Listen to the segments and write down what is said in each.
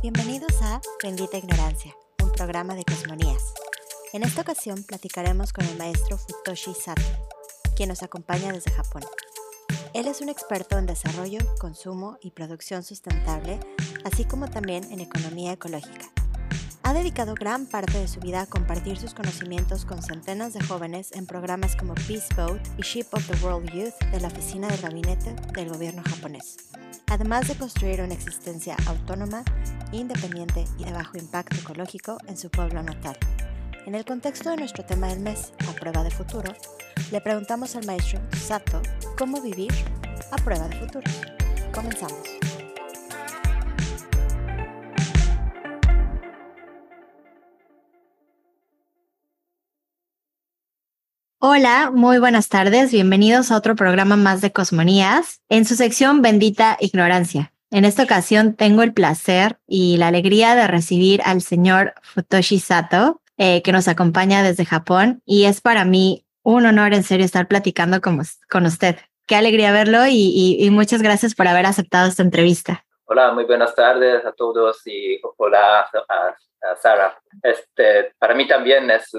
Bienvenidos a Bendita Ignorancia, un programa de cosmonías. En esta ocasión platicaremos con el maestro Futoshi Sato, quien nos acompaña desde Japón. Él es un experto en desarrollo, consumo y producción sustentable, así como también en economía ecológica. Ha dedicado gran parte de su vida a compartir sus conocimientos con centenas de jóvenes en programas como Peace Boat y Ship of the World Youth de la oficina del gabinete del gobierno japonés. Además de construir una existencia autónoma, independiente y de bajo impacto ecológico en su pueblo natal. En el contexto de nuestro tema del mes, a prueba de futuro, le preguntamos al maestro Sato cómo vivir a prueba de futuro. Comenzamos. Hola, muy buenas tardes. Bienvenidos a otro programa más de Cosmonías en su sección Bendita Ignorancia. En esta ocasión tengo el placer y la alegría de recibir al señor Futoshi Sato, eh, que nos acompaña desde Japón y es para mí un honor en serio estar platicando con, con usted. Qué alegría verlo y, muchas gracias por haber aceptado esta entrevista. Hola, muy buenas tardes a todos y hola a, Sara. Este, para mí también es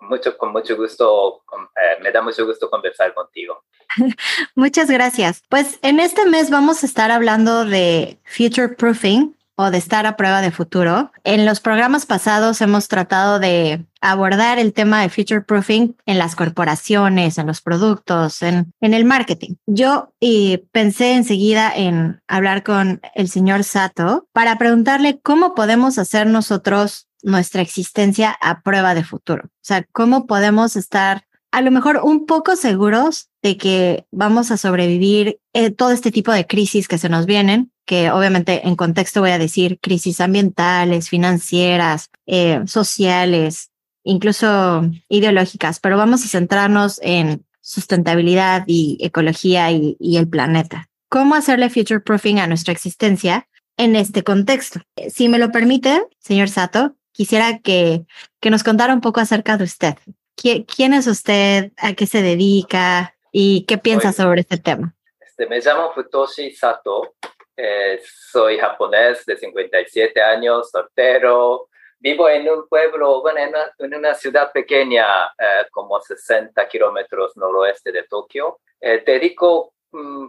mucho, con mucho gusto, eh, me da mucho gusto conversar contigo. Muchas gracias. Pues en este mes vamos a estar hablando de future proofing o de estar a prueba de futuro. En los programas pasados hemos tratado de abordar el tema de future proofing en las corporaciones, en los productos, en, en el marketing. Yo y pensé enseguida en hablar con el señor Sato para preguntarle cómo podemos hacer nosotros nuestra existencia a prueba de futuro. O sea, cómo podemos estar a lo mejor un poco seguros de que vamos a sobrevivir eh, todo este tipo de crisis que se nos vienen, que obviamente en contexto voy a decir crisis ambientales, financieras, eh, sociales, incluso ideológicas, pero vamos a centrarnos en sustentabilidad y ecología y, y el planeta. ¿Cómo hacerle future proofing a nuestra existencia en este contexto? Si me lo permite, señor Sato, quisiera que, que nos contara un poco acerca de usted. ¿Quién es usted? ¿A qué se dedica? ¿Y qué piensa sobre este tema? Este, me llamo Futoshi Sato. Eh, soy japonés de 57 años, soltero. Vivo en un pueblo, bueno, en una, ciudad pequeña, eh, como 60 kilómetros noroeste de Tokio. Eh, dedico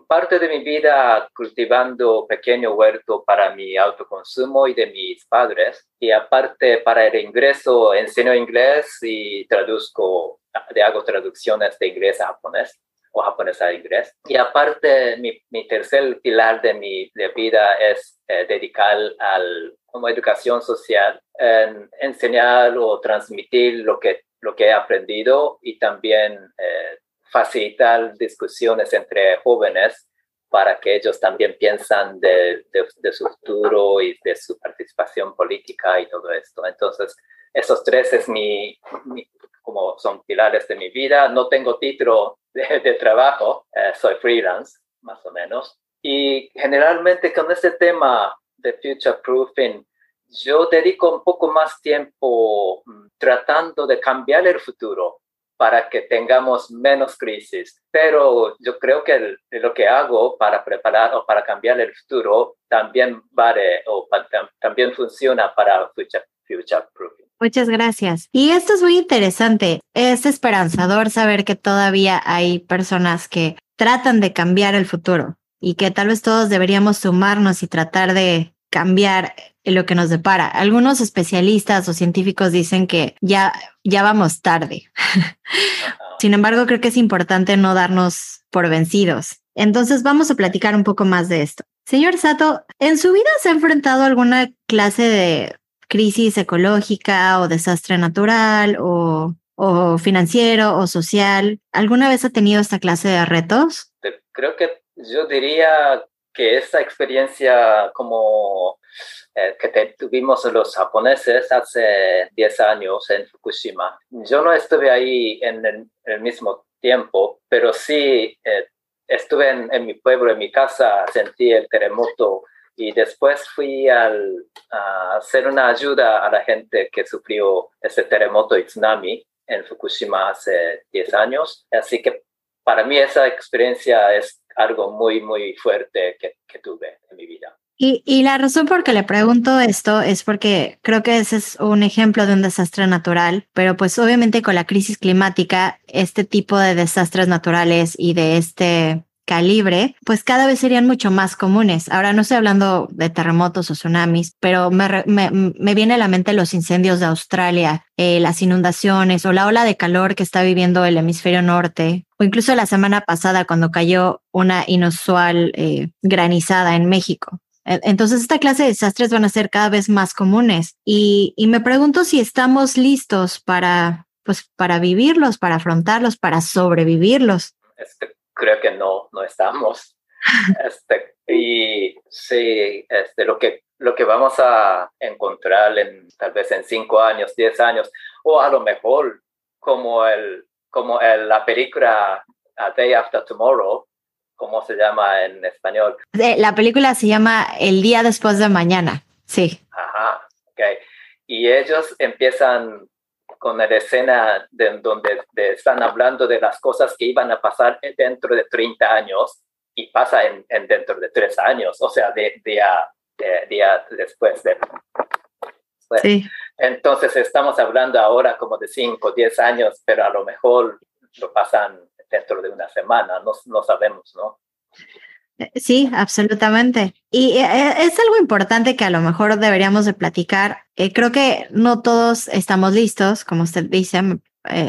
parte de mi vida cultivando pequeño huerto para mi autoconsumo y de mis padres. Y aparte para el ingreso enseño inglés y traduzco, hago traducciones de inglés a japonés o japonés a inglés. Y aparte mi, mi tercer pilar de mi de vida es eh, dedicar al como educación social, en enseñar o transmitir lo que, lo que he aprendido y también eh, facilitar discusiones entre jóvenes para que ellos también piensan de, de, su futuro y de su participación política y todo esto. Entonces, esos tres es mi, como son pilares de mi vida. No tengo título de, trabajo, eh, soy freelance, más o menos. Y generalmente con este tema de future proofing, yo dedico un poco más tiempo mm, tratando de cambiar el futuro para que tengamos menos crisis. Pero yo creo que lo que hago para preparar o para cambiar el futuro también vale o también funciona para future, future proofing. Muchas gracias. Y esto es muy interesante. Es esperanzador saber que todavía hay personas que tratan de cambiar el futuro y que tal vez todos deberíamos sumarnos y tratar de cambiar lo que nos depara. Algunos especialistas o científicos dicen que ya, ya vamos tarde. Sin embargo, creo que es importante no darnos por vencidos. Entonces vamos a platicar un poco más de esto. Señor Sato, ¿en su vida se ha enfrentado a alguna clase de crisis ecológica o desastre natural o, o financiero o social? ¿Alguna vez ha tenido esta clase de retos? Creo que yo diría que esa experiencia como eh, que tuvimos los japoneses hace 10 años en Fukushima, yo no estuve ahí en el, mismo tiempo, pero sí eh, estuve en, mi pueblo, en mi casa, sentí el terremoto y después fui al, a hacer una ayuda a la gente que sufrió ese terremoto y tsunami en Fukushima hace 10 años. Así que para mí esa experiencia es algo muy, muy fuerte que, tuve en mi vida. Y, y, la razón por que le pregunto esto es porque creo que ese es un ejemplo de un desastre natural, pero pues obviamente con la crisis climática, este tipo de desastres naturales y de este calibre, pues cada vez serían mucho más comunes. Ahora no estoy hablando de terremotos o tsunamis, pero me, me, me viene a la mente los incendios de Australia, eh, las inundaciones o la ola de calor que está viviendo el hemisferio norte, o incluso la semana pasada cuando cayó una inusual eh, granizada en México. Entonces, esta clase de desastres van a ser cada vez más comunes y, y me pregunto si estamos listos para, pues, para vivirlos, para afrontarlos, para sobrevivirlos. Este, creo que no, no estamos. Este, y sí, este, lo, que, lo que vamos a encontrar en, tal vez en cinco años, diez años, o a lo mejor como, el, como el, la película A Day After Tomorrow, ¿cómo se llama en español? La película se llama El día después de mañana, sí. Ajá, ok. Y ellos empiezan con la escena de, donde están hablando de las cosas que iban a pasar dentro de 30 años y pasa en, dentro de 3 años, o sea, de, día, día después de... sí. Entonces estamos hablando ahora como de 5, 10 años, pero a lo mejor lo pasan dentro de una semana, no, no sabemos, ¿no? Eh, sí, absolutamente. Y eh, es algo importante que a lo mejor deberíamos de platicar. Eh, creo que no todos estamos listos, como usted dice.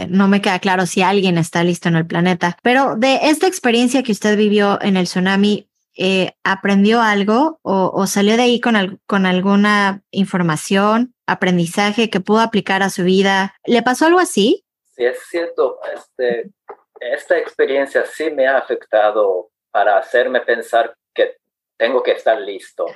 no me queda claro si alguien está listo en el planeta, pero de esta experiencia que usted vivió en el tsunami, ¿aprendió algo o, salió de ahí con, con alguna información, aprendizaje que pudo aplicar a su vida? ¿Le pasó algo así? Sí, es cierto. Este, esta experiencia sí me ha afectado para hacerme pensar que tengo que estar listo.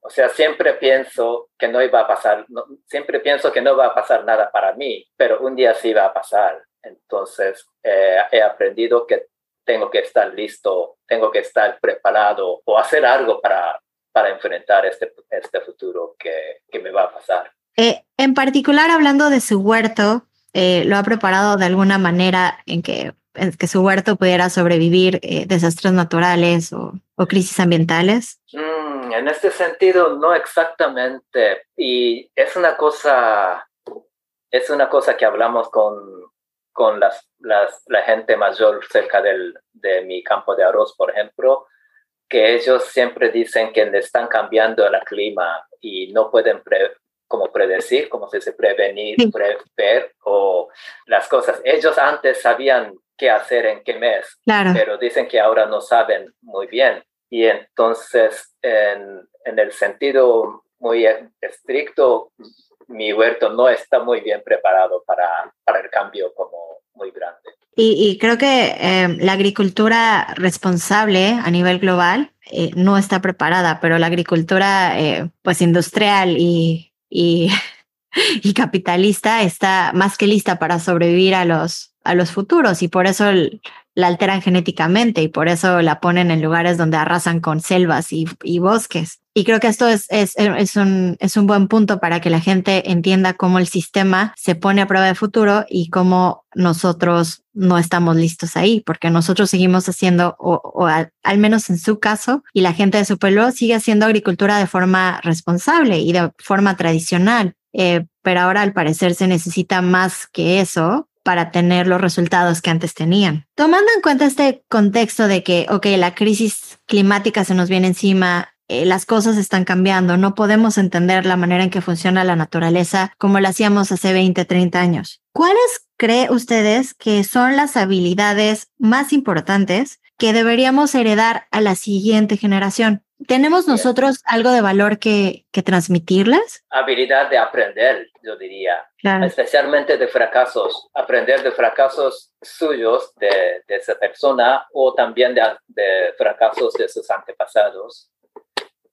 O sea, siempre pienso que no iba a pasar, siempre pienso que no va a pasar nada para mí, pero un día sí va a pasar. Entonces, eh, he aprendido que tengo que estar listo, tengo que estar preparado o hacer algo para, para enfrentar este, este futuro que, que me va a pasar. Eh, en particular, hablando de su huerto, eh, ¿lo ha preparado de alguna manera en que que su huerto pudiera sobrevivir eh, desastres naturales o, crisis ambientales? Mm, en este sentido, no exactamente. Y es una cosa, es una cosa que hablamos con, con las, las, la gente mayor cerca del, de mi campo de arroz, por ejemplo, que ellos siempre dicen que le están cambiando el clima y no pueden como predecir, como se dice, prevenir, prever o las cosas. Ellos antes sabían qué hacer en qué mes, pero dicen que ahora no saben muy bien. Y entonces, en, en el sentido muy estricto, mi huerto no está muy bien preparado para, para el cambio como muy grande. Y, y creo que eh, la agricultura responsable a nivel global eh, no está preparada, pero la agricultura eh, pues industrial y, y, y, capitalista está más que lista para sobrevivir a los, a los futuros y por eso la alteran genéticamente y por eso la ponen en lugares donde arrasan con selvas y, bosques. Y creo que esto es, es, un, es un buen punto para que la gente entienda cómo el sistema se pone a prueba de futuro y cómo nosotros no estamos listos ahí, porque nosotros seguimos haciendo, o, al, menos en su caso, y la gente de su pueblo sigue haciendo agricultura de forma responsable y de forma tradicional. Eh, pero ahora al parecer se necesita más que eso para tener los resultados que antes tenían. Tomando en cuenta este contexto de que, ok, la crisis climática se nos viene encima, eh, las cosas están cambiando, no podemos entender la manera en que funciona la naturaleza como lo hacíamos hace 20, 30 años. ¿Cuáles cree ustedes que son las habilidades más importantes que deberíamos heredar a la siguiente generación? ¿Tenemos nosotros algo de valor que, que transmitirles? Habilidad de aprender, yo diría, especialmente de fracasos, aprender de fracasos suyos de, de esa persona o también de, de fracasos de sus antepasados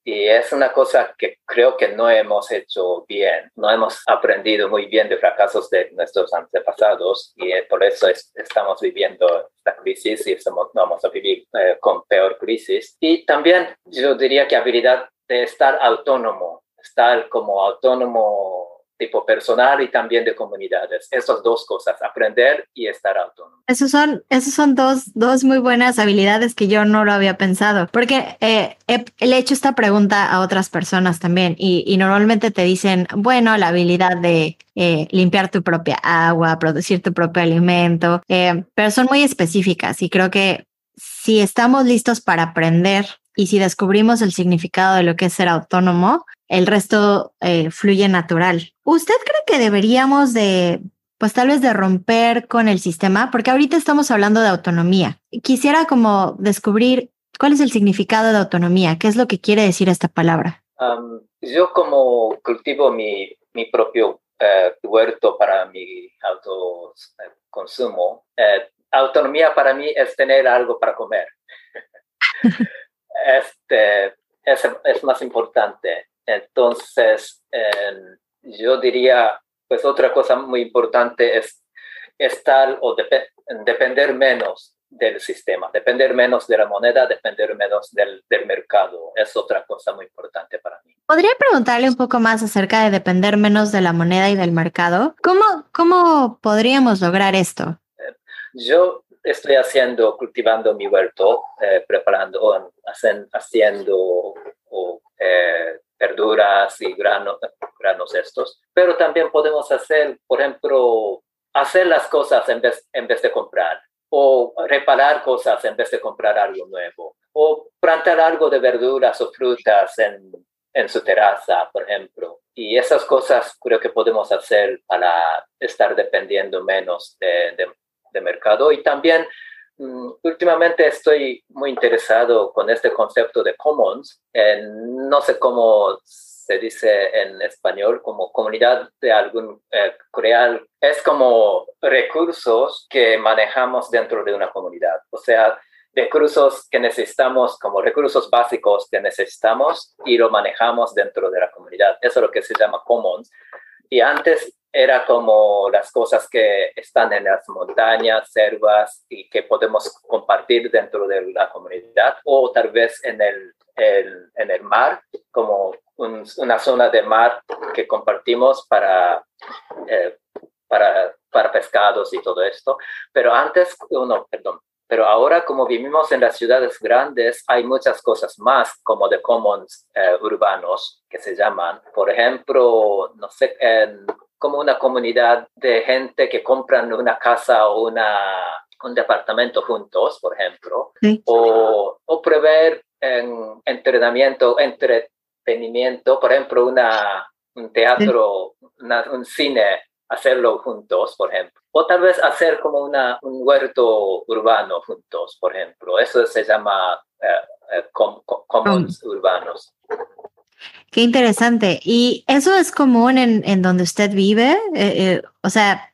y es una cosa que creo que no hemos hecho bien, no hemos aprendido muy bien de fracasos de nuestros antepasados y por eso estamos viviendo esta crisis y estamos, vamos a vivir eh, con peor crisis. Y también yo diría que habilidad de estar autónomo, estar como autónomo tipo personal y también de comunidades. Esas dos cosas, aprender y estar autónomo. Esos son, esos son dos, dos muy buenas habilidades que yo no lo había pensado, porque eh, he, he, hecho esta pregunta a otras personas también y, y normalmente te dicen, bueno, la habilidad de eh, limpiar tu propia agua, producir tu propio alimento, eh, pero son muy específicas y creo que si estamos listos para aprender y si descubrimos el significado de lo que es ser autónomo, el resto eh, fluye natural. ¿Usted cree que deberíamos de, pues tal vez de romper con el sistema? Porque ahorita estamos hablando de autonomía. Quisiera como descubrir cuál es el significado de autonomía, qué es lo que quiere decir esta palabra. Um, yo como cultivo mi, mi propio uh, huerto para mi autoconsumo, uh, autonomía para mí es tener algo para comer. este, es, es, más importante. Entonces, eh, yo diría, pues otra cosa muy importante es estar o dep depender menos del sistema, depender menos de la moneda, depender menos del, del, mercado. Es otra cosa muy importante para mí. ¿Podría preguntarle un poco más acerca de depender menos de la moneda y del mercado? ¿Cómo, cómo podríamos lograr esto? Yo estoy haciendo, cultivando mi huerto, eh, preparando, hacen, haciendo eh, verduras y granos, granos estos, pero también podemos hacer, por ejemplo, hacer las cosas en vez, en vez de comprar o reparar cosas en vez de comprar algo nuevo o plantar algo de verduras o frutas en, en su terraza, por ejemplo. Y esas cosas creo que podemos hacer para estar dependiendo menos de, de de mercado. Y también um, últimamente estoy muy interesado con este concepto de commons. En, no sé cómo se dice en español, como comunidad de algún eh, crear. Es como recursos que manejamos dentro de una comunidad. O sea, recursos que necesitamos, como recursos básicos que necesitamos y lo manejamos dentro de la comunidad. Eso es lo que se llama commons. Y antes era como las cosas que están en las montañas, selvas y que podemos compartir dentro de la comunidad o tal vez en el, el en el mar, como un, una zona de mar que compartimos para, eh, para, para pescados y todo esto. Pero antes, no, perdón, pero ahora, como vivimos en las ciudades grandes, hay muchas cosas más como de commons eh, urbanos que se llaman. Por ejemplo, no sé, en, como una comunidad de gente que compran una casa o una, un departamento juntos, por ejemplo, sí. o, o, prever en entrenamiento, entretenimiento, por ejemplo, una, un teatro, sí. una, un cine, hacerlo juntos, por ejemplo. O tal vez hacer como una, un huerto urbano juntos, por ejemplo. Eso se llama eh, eh, com, com, commons um. urbanos. Qué interesante. ¿Y eso es común en, en donde usted vive? Eh, eh, o sea,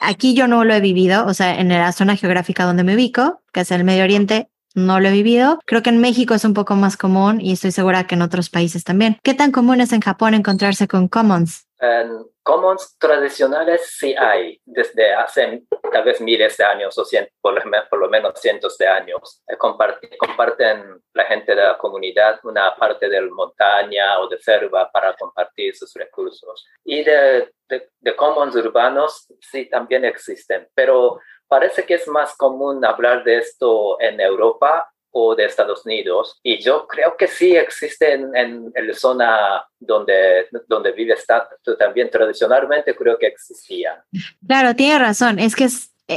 aquí yo no lo he vivido, o sea, en la zona geográfica donde me ubico, que es el Medio Oriente, no lo he vivido. Creo que en México es un poco más común y estoy segura que en otros países también. ¿Qué tan común es en Japón encontrarse con commons? En commons tradicionales sí hay, desde hace tal vez miles de años o cien, por, por, lo menos cientos de años. Eh, comparten, comparten la gente de la comunidad una parte de la montaña o de selva para compartir sus recursos. Y de, de, de commons urbanos sí también existen, pero parece que es más común hablar de esto en Europa o de Estados Unidos. Y yo creo que sí existe en, en, la zona donde, donde vive Stato también tradicionalmente creo que existía. Claro, tiene razón. Es que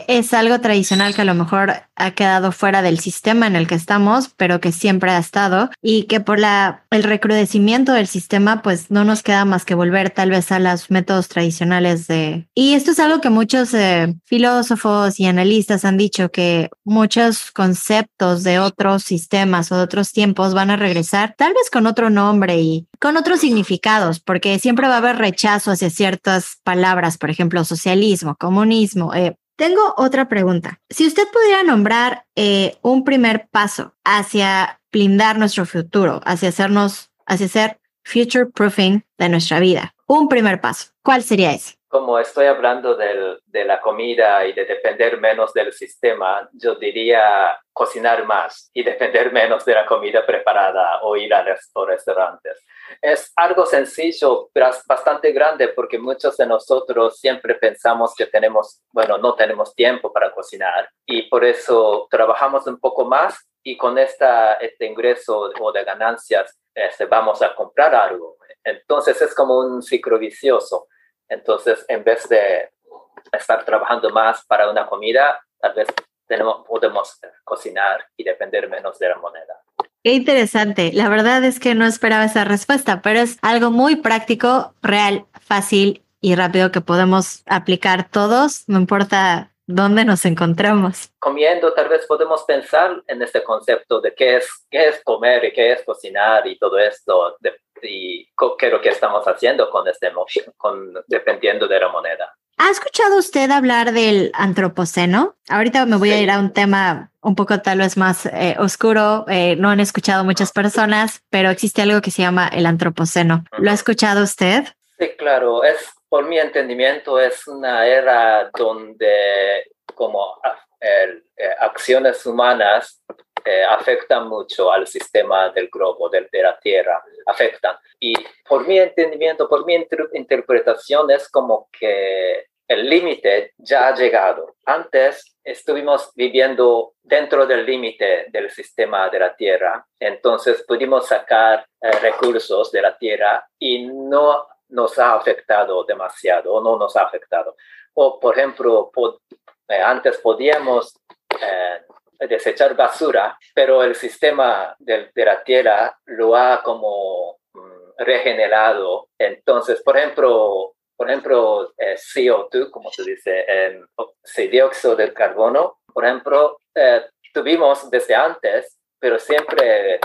es algo tradicional que a lo mejor ha quedado fuera del sistema en el que estamos, pero que siempre ha estado y que por la, el recrudecimiento del sistema, pues no nos queda más que volver tal vez a los métodos tradicionales de... Y esto es algo que muchos eh, filósofos y analistas han dicho, que muchos conceptos de otros sistemas o de otros tiempos van a regresar, tal vez con otro nombre y con otros significados, porque siempre va a haber rechazo hacia ciertas palabras, por ejemplo, socialismo, comunismo, eh, tengo otra pregunta. Si usted pudiera nombrar eh, un primer paso hacia blindar nuestro futuro, hacia hacernos, hacia ser future proofing de nuestra vida, un primer paso, ¿cuál sería ese? como estoy hablando del, de la comida y de depender menos del sistema, yo diría cocinar más y depender menos de la comida preparada o ir a los restaurantes. Es algo sencillo, pero bastante grande porque muchos de nosotros siempre pensamos que tenemos, bueno, no tenemos tiempo para cocinar y por eso trabajamos un poco más y con esta, este ingreso o de ganancias este, vamos a comprar algo. Entonces es como un ciclo vicioso. Entonces, en vez de estar trabajando más para una comida, tal vez tenemos, podemos cocinar y depender menos de la moneda. Qué interesante. La verdad es que no esperaba esa respuesta, pero es algo muy práctico, real, fácil y rápido que podemos aplicar todos, no importa dónde nos encontramos. Comiendo, tal vez podemos pensar en este concepto de qué es, qué es comer y qué es cocinar y todo esto, y qué es lo que estamos haciendo con este con, dependiendo de la moneda. ¿Ha escuchado usted hablar del antropoceno? Ahorita me voy a ir a un tema un poco tal vez más eh, oscuro. Eh, no han escuchado muchas personas, pero existe algo que se llama el antropoceno. ¿Lo ha escuchado usted? Sí, claro. Es, por mi entendimiento, es una era donde como ah, eh, acciones humanas afectan mucho al sistema del globo, de, de, la Tierra, afectan. Por mi entendimiento, por mi interpretación, es como que el límite ya ha llegado. Antes estuvimos viviendo dentro del límite del sistema de la Tierra, entonces pudimos sacar eh, recursos de la Tierra y no nos ha afectado demasiado o no nos ha afectado. O, por ejemplo, eh, antes podíamos eh, desechar basura, pero el sistema de, de la Tierra lo ha como regenerado. Entonces, por ejemplo, por ejemplo, eh, CO2, como se dice, eh, dióxido de carbono, por ejemplo, eh, tuvimos desde antes, pero siempre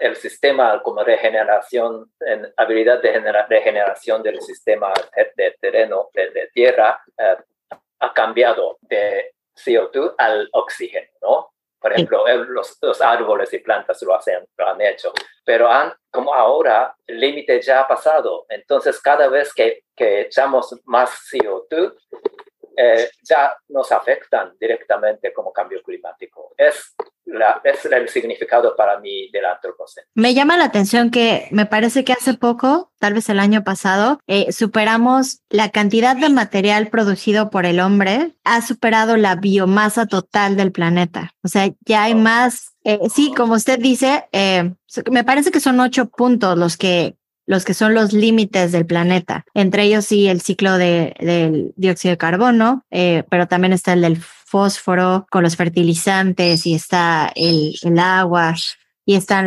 el sistema como regeneración, en habilidad de regeneración del sistema de, terreno, de, tierra, eh, ha cambiado de CO2 al oxígeno, ¿no? Por ejemplo, los, los, árboles y plantas lo, hacen, lo han hecho, pero han, como ahora el límite ya ha pasado, entonces cada vez que, que echamos más CO2, eh, ya nos afectan directamente como cambio climático. Es, la, es el significado para mí del antropoceno. Me llama la atención que me parece que hace poco, tal vez el año pasado, eh, superamos la cantidad de material producido por el hombre, ha superado la biomasa total del planeta. O sea, ya hay oh. más, eh, sí, como usted dice, me parece que son ocho puntos los que los que son los límites del planeta. Entre ellos sí el ciclo de, del dióxido de carbono, eh, pero también está el del fósforo con los fertilizantes y está el, el agua y está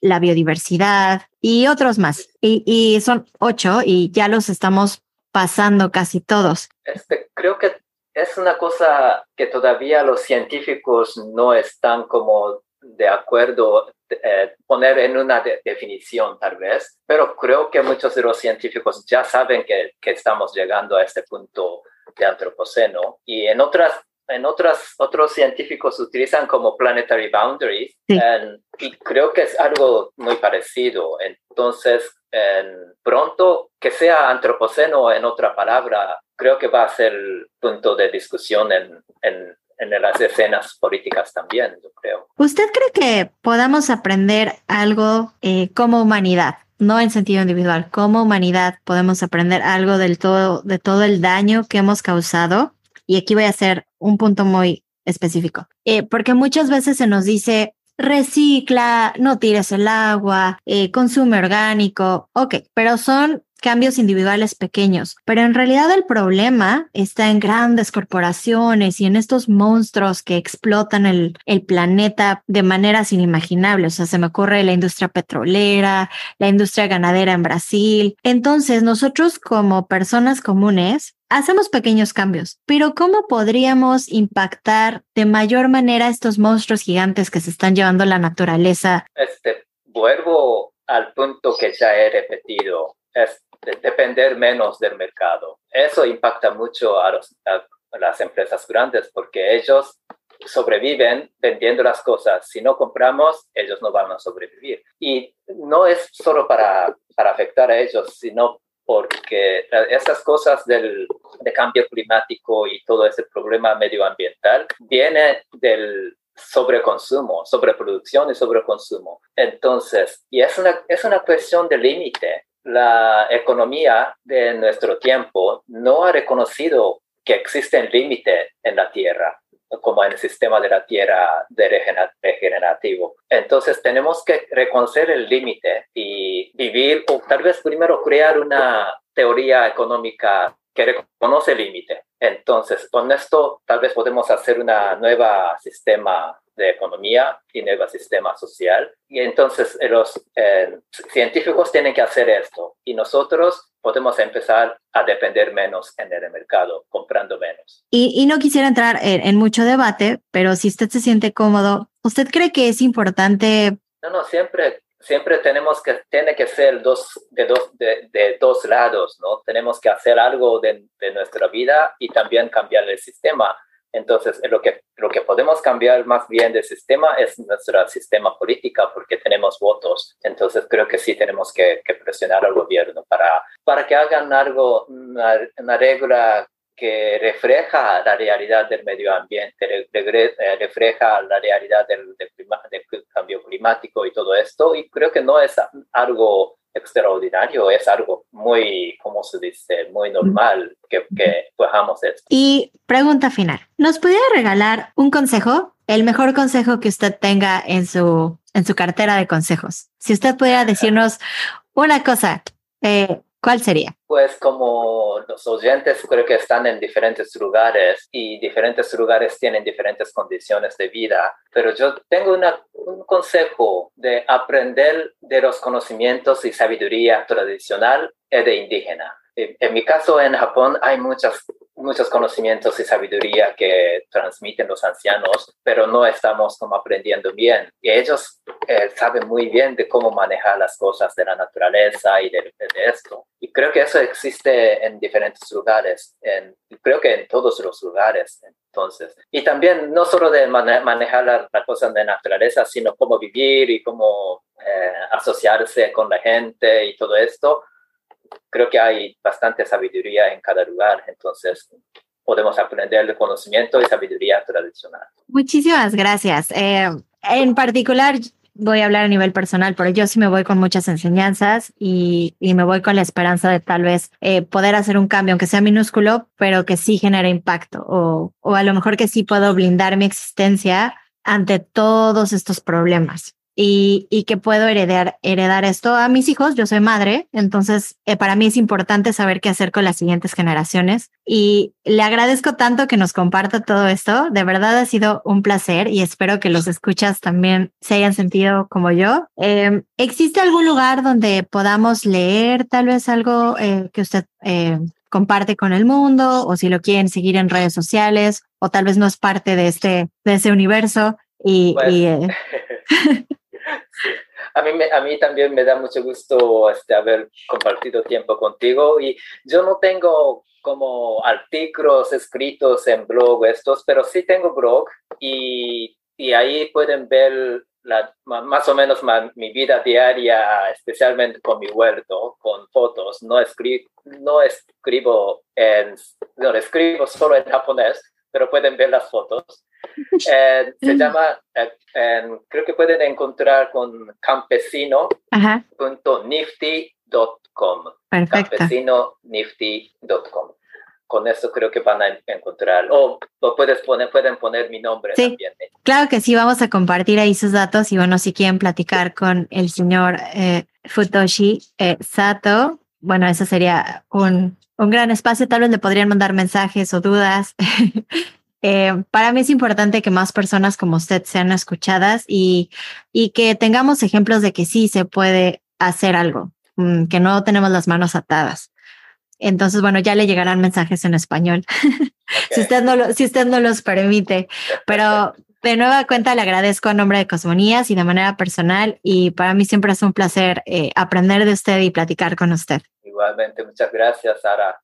la biodiversidad y otros más. Y, y, son ocho y ya los estamos pasando casi todos. Este, creo que es una cosa que todavía los científicos no están como de acuerdo eh, poner en una definición tal vez, pero creo que muchos de los científicos ya saben que, que estamos llegando a este punto de antropoceno y en otras en otras, otros científicos utilizan como planetary boundaries y creo que es algo muy parecido. Entonces, en pronto, que sea antropoceno en otra palabra, creo que va a ser punto de discusión en, en en las escenas políticas también, yo creo. ¿Usted cree que podamos aprender algo eh, como humanidad? No en sentido individual, como humanidad podemos aprender algo del todo, de todo el daño que hemos causado. Y aquí voy a hacer un punto muy específico, eh, porque muchas veces se nos dice, recicla, no tires el agua, eh, consume orgánico, ok, pero son cambios individuales pequeños, pero en realidad el problema está en grandes corporaciones y en estos monstruos que explotan el, planeta de maneras inimaginables. O sea, se me ocurre la industria petrolera, la industria ganadera en Brasil. Entonces, nosotros como personas comunes hacemos pequeños cambios, pero ¿cómo podríamos impactar de mayor manera estos monstruos gigantes que se están llevando la naturaleza? Este, vuelvo al punto que ya he repetido. Es depender menos del mercado. Eso impacta mucho a, las empresas grandes porque ellos sobreviven vendiendo las cosas. Si no compramos, ellos no van a sobrevivir. Y no es solo para, afectar a ellos, sino porque esas cosas del de cambio climático y todo ese problema medioambiental viene del sobreconsumo, sobreproducción y sobreconsumo. Entonces, y es una, es una cuestión de límite. La economía de nuestro tiempo no ha reconocido que existe un límite en la Tierra como en el sistema de la Tierra de regenerativo. Entonces tenemos que reconocer el límite y vivir, o tal vez primero crear una teoría económica que reconoce el límite. Entonces, con esto tal vez podemos hacer una nueva sistema de economía y nuevo sistema social. Y entonces eh, los eh, científicos tienen que hacer esto y nosotros podemos empezar a depender menos en el mercado, comprando menos. Y, no quisiera entrar en, mucho debate, pero si usted se siente cómodo, ¿usted cree que es importante? No, no, siempre siempre tenemos que, tiene que ser dos, de, dos, de, de dos lados, ¿no? Tenemos que hacer algo de, de, nuestra vida y también cambiar el sistema. Entonces, lo que, lo que podemos cambiar más bien del sistema es nuestro sistema político porque tenemos votos. Entonces, creo que sí tenemos que, que presionar al gobierno para, para que hagan algo, una, una regla que refleja la realidad del medio ambiente, eh, refleja la realidad del, del, cambio climático y todo esto. Y creo que no es algo extraordinario, es algo muy, ¿cómo se dice?, muy normal que, que esto. Y pregunta final, ¿nos pudiera regalar un consejo, el mejor consejo que usted tenga en su, en su cartera de consejos? Si usted pudiera decirnos una cosa, eh, ¿Cuál sería? Pues como los oyentes creo que están en diferentes lugares y diferentes lugares tienen diferentes condiciones de vida, pero yo tengo un consejo de aprender de los conocimientos y sabiduría tradicional de indígena. En mi caso, en Japón hay muchas muchos conocimientos y sabiduría que transmiten los ancianos, pero no estamos como aprendiendo bien. Y ellos eh, saben muy bien de cómo manejar las cosas de la naturaleza y de, esto. Y creo que eso existe en diferentes lugares, en, creo que en todos los lugares. Entonces, y también no solo de manejar las la cosas de naturaleza, sino cómo vivir y cómo eh, asociarse con la gente y todo esto creo que hay bastante sabiduría en cada lugar, entonces podemos aprender el conocimiento y sabiduría tradicional. Muchísimas gracias. Eh, en particular, voy a hablar a nivel personal, pero yo sí me voy con muchas enseñanzas y, y me voy con la esperanza de tal vez eh, poder hacer un cambio, aunque sea minúsculo, pero que sí genere impacto o, o a lo mejor que sí puedo blindar mi existencia ante todos estos problemas y, y, que puedo heredar, heredar esto a mis hijos. Yo soy madre, entonces eh, para mí es importante saber qué hacer con las siguientes generaciones y le agradezco tanto que nos comparta todo esto. De verdad ha sido un placer y espero que los escuchas también se hayan sentido como yo. Em, ¿Existe algún lugar donde podamos leer tal vez algo eh, que usted eh, comparte con el mundo o si lo quieren seguir en redes sociales o tal vez no es parte de este de ese universo y, y A mí, a mí también me da mucho gusto este, haber compartido tiempo contigo y yo no tengo como artículos escritos en blog estos, pero sí tengo blog y, y ahí pueden ver la, más o menos mi vida diaria, especialmente con mi huerto, con fotos. No, escribo, no escribo en, no escribo solo en japonés, pero pueden ver las fotos. Eh, se llama, eh, creo que pueden encontrar con campesino.nifty.com. Campesino.nifty.com. Con eso creo que van a encontrar, o, puedes poner, pueden poner mi nombre también. ¿eh? Claro que sí, vamos a compartir ahí sus datos y bueno, si quieren platicar con el señor Futoshi Sato, bueno, ese sería un, un gran espacio, tal vez le podrían mandar mensajes o dudas. Eh, para mí es importante que más personas como usted sean escuchadas y, y que tengamos ejemplos de que sí se puede hacer algo, mm, que no tenemos las manos atadas. Entonces, bueno, ya le llegarán mensajes en español, si, usted no lo, si usted no los permite. Pero de nueva cuenta le agradezco a nombre de Cosmonías y de manera personal y para mí siempre es un placer eh, aprender de usted y platicar con usted. Igualmente, muchas gracias, Sara.